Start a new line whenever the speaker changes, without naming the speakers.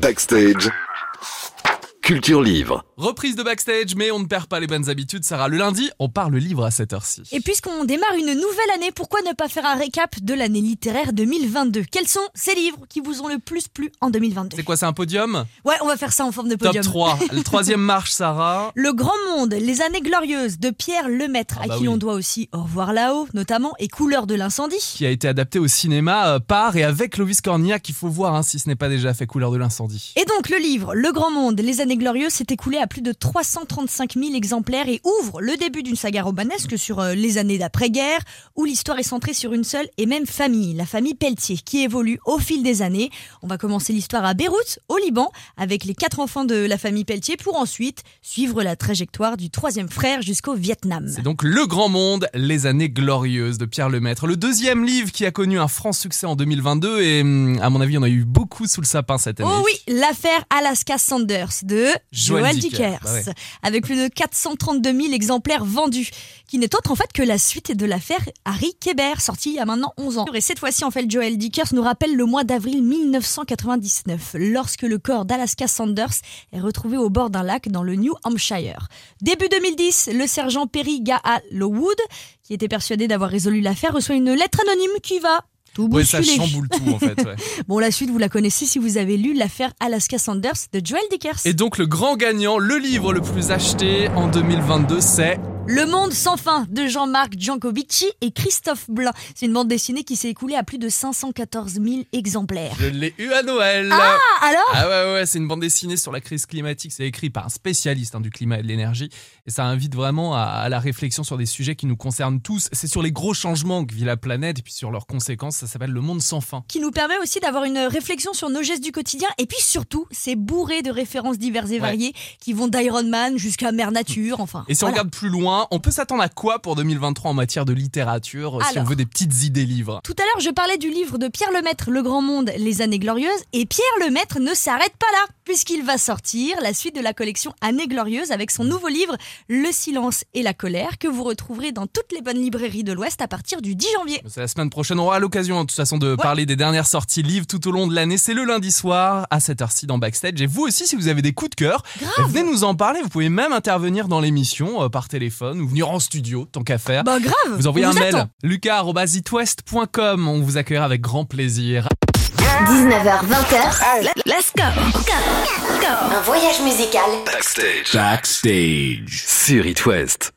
Backstage. Culture Livre.
Reprise de backstage, mais on ne perd pas les bonnes habitudes. Sarah, le lundi, on parle livre à cette heure-ci.
Et puisqu'on démarre une nouvelle année, pourquoi ne pas faire un récap de l'année littéraire 2022 Quels sont ces livres qui vous ont le plus plu en 2022
C'est quoi, c'est un podium?
Ouais, on va faire ça en forme de
Top
podium.
3. Le troisième marche, Sarah.
Le Grand Monde, les années glorieuses de Pierre Lemaître,
Ah
à
bah
qui
oui.
on doit aussi Au revoir là-haut, notamment, et Couleur de l'incendie.
Qui a été adapté au cinéma euh, par et avec Clovis Cornillac, qu'il faut voir hein, si ce n'est pas déjà fait couleur de l'incendie.
Et donc le livre Le Grand Monde, les années glorieuses s'est écoulé à plus de 335 000 exemplaires et ouvre le début d'une saga romanesque sur euh, les années d'après-guerre, où l'histoire est centrée sur une seule et même famille, la famille Pelletier, qui évolue au fil des années. On va commencer l'histoire à Beyrouth, au Liban, avec les quatre enfants de la famille Pelletier, pour ensuite suivre la trajectoire du troisième frère jusqu'au Vietnam.
C'est donc Le Grand Monde, les années glorieuses de Pierre Lemaître. Le deuxième livre qui a connu un franc succès en 2022 et hum, à mon avis, on a eu beaucoup sous le sapin cette année.
Oh oui, l'affaire Alaska Sanders de
Joël
Joel
Dicker.
Dickers,
Bah ouais.
avec plus de 432 000 exemplaires vendus, qui n'est autre en fait que la suite de l'affaire Harry Kéber, sortie il y a maintenant 11 ans. Et cette fois-ci, en fait, Joel Dickers nous rappelle le mois d'avril 1999, lorsque le corps d'Alaska Sanders est retrouvé au bord d'un lac dans le New Hampshire. Début 2010, le sergent Perry Gaha Lowood, qui était persuadé d'avoir résolu l'affaire, reçoit une lettre anonyme qui va tout
Ouais, ça chamboule tout en fait. ouais.
Bon, la suite, vous la connaissez si vous avez lu l'affaire Alaska Sanders de Joel Dickers.
Et donc le grand gagnant, le livre le plus acheté en 2022, c'est
Le Monde sans fin de Jean-Marc Giancovici et Christophe Blain. C'est une bande dessinée qui s'est écoulée à plus de 514 000 exemplaires.
Je l'ai eu à Noël.
Ah, alors?
Ah ouais, ouais, c'est une bande dessinée sur la crise climatique. C'est écrit par un spécialiste hein, du climat et de l'énergie. Et ça invite vraiment à, à la réflexion sur des sujets qui nous concernent tous. C'est sur les gros changements que vit la planète et puis sur leurs conséquences. Ça s'appelle Le Monde sans fin.
qui nous permet aussi d'avoir une réflexion sur nos gestes du quotidien et puis surtout c'est bourré de références diverses et variées qui vont d'Iron Man jusqu'à Mère Nature enfin
Et si on regarde plus loin, on peut s'attendre à quoi pour 2023 en matière de littérature Si on veut des petites idées livres?
Tout à l'heure, je parlais du livre de Pierre Lemaître, Le Grand Monde, Les Années Glorieuses, et Pierre Lemaître ne s'arrête pas là, puisqu'il va sortir la suite de la collection Années Glorieuses avec son nouveau livre Le silence et la colère, que vous retrouverez dans toutes les bonnes librairies de l'Ouest à partir du 10 janvier.
C'est la semaine prochaine. On aura l'occasion, de toute façon, de parler des dernières sorties livres tout au long de l'année. C'est le lundi soir à cette heure-ci dans Backstage. Et vous aussi, si vous avez des coups de cœur,
Grave.
venez nous en parler. Vous pouvez même intervenir dans l'émission euh, par téléphone ou venir en studio, tant qu'à faire.
Bah grave
vous envoyez
on
un
vous
mail,
attend.
lucas.itwest.com. On vous accueillera avec grand plaisir.
19h, 20h. Let's go. Un voyage musical
Backstage.
Backstage.
Sur It West.